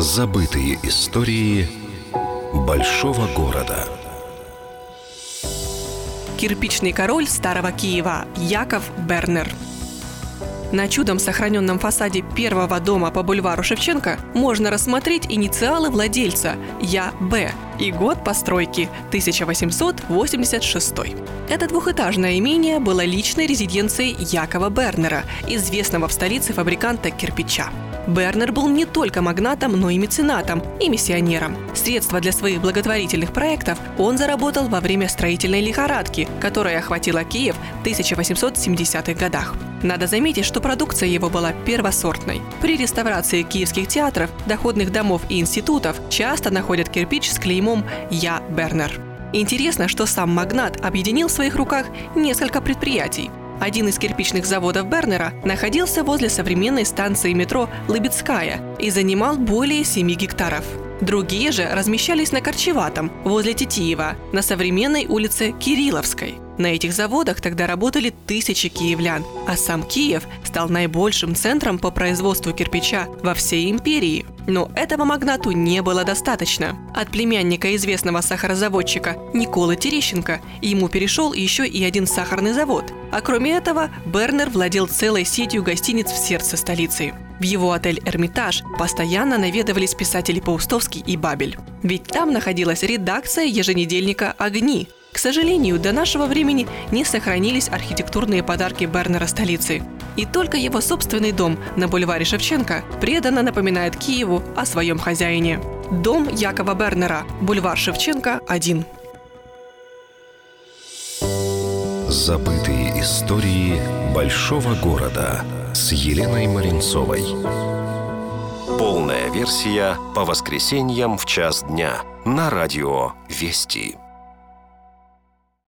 Забытые истории большого города. Кирпичный король старого Киева Яков Бернер. На чудом сохраненном фасаде первого дома по бульвару Шевченко можно рассмотреть инициалы владельца Я Б и год постройки 1886. Это двухэтажное имение было личной резиденцией Якова Бернера, известного в столице фабриканта кирпича. Бернер был не только магнатом, но и меценатом и миссионером. Средства для своих благотворительных проектов он заработал во время строительной лихорадки, которая охватила Киев в 1870-х годах. Надо заметить, что продукция его была первосортной. При реставрации киевских театров, доходных домов и институтов часто находят кирпич с клеймом «Я Бернер». Интересно, что сам магнат объединил в своих руках несколько предприятий. Один из кирпичных заводов Бернера находился возле современной станции метро Лыбецкая и занимал более 7 гектаров. Другие же размещались на Корчеватом, возле Титиева, на современной улице Кирилловской. На этих заводах тогда работали тысячи киевлян, а сам Киев стал наибольшим центром по производству кирпича во всей империи. Но этого магнату не было достаточно. От племянника известного сахарозаводчика Николы Терещенко ему перешел еще и один сахарный завод. А кроме этого, Бернер владел целой сетью гостиниц в сердце столицы. В его отель «Эрмитаж» постоянно наведывались писатели Паустовский и Бабель. Ведь там находилась редакция еженедельника «Огни», к сожалению, до нашего времени не сохранились архитектурные подарки Бернера столицы. И только его собственный дом на бульваре Шевченко преданно напоминает Киеву о своем хозяине. Дом Якова Бернера, бульвар Шевченко, 1. Забытые истории большого города с Еленой Маринцовой. Полная версия по воскресеньям в час дня на радио «Вести».